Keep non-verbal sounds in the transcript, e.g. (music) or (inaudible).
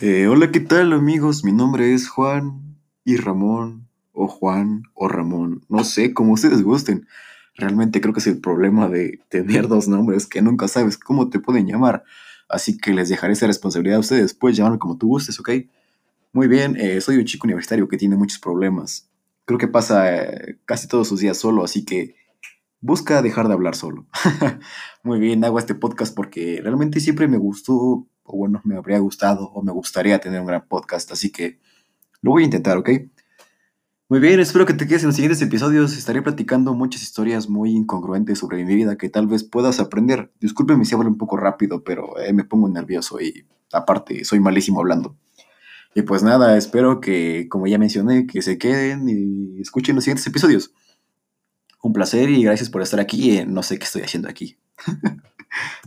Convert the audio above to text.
Eh, hola, ¿qué tal amigos? Mi nombre es Juan y Ramón, o Juan o Ramón, no sé, como ustedes gusten. Realmente creo que es el problema de tener dos nombres que nunca sabes cómo te pueden llamar. Así que les dejaré esa responsabilidad a ustedes. Puedes llamarme como tú gustes, ¿ok? Muy bien, eh, soy un chico universitario que tiene muchos problemas. Creo que pasa eh, casi todos sus días solo, así que busca dejar de hablar solo. (laughs) Muy bien, hago este podcast porque realmente siempre me gustó, o bueno, me habría gustado, o me gustaría tener un gran podcast, así que lo voy a intentar, ¿ok? Muy bien, espero que te quedes en los siguientes episodios. Estaré platicando muchas historias muy incongruentes sobre mi vida que tal vez puedas aprender. Discúlpeme si hablo un poco rápido, pero eh, me pongo nervioso y aparte soy malísimo hablando. Y pues nada, espero que, como ya mencioné, que se queden y escuchen los siguientes episodios. Un placer y gracias por estar aquí. No sé qué estoy haciendo aquí. (laughs)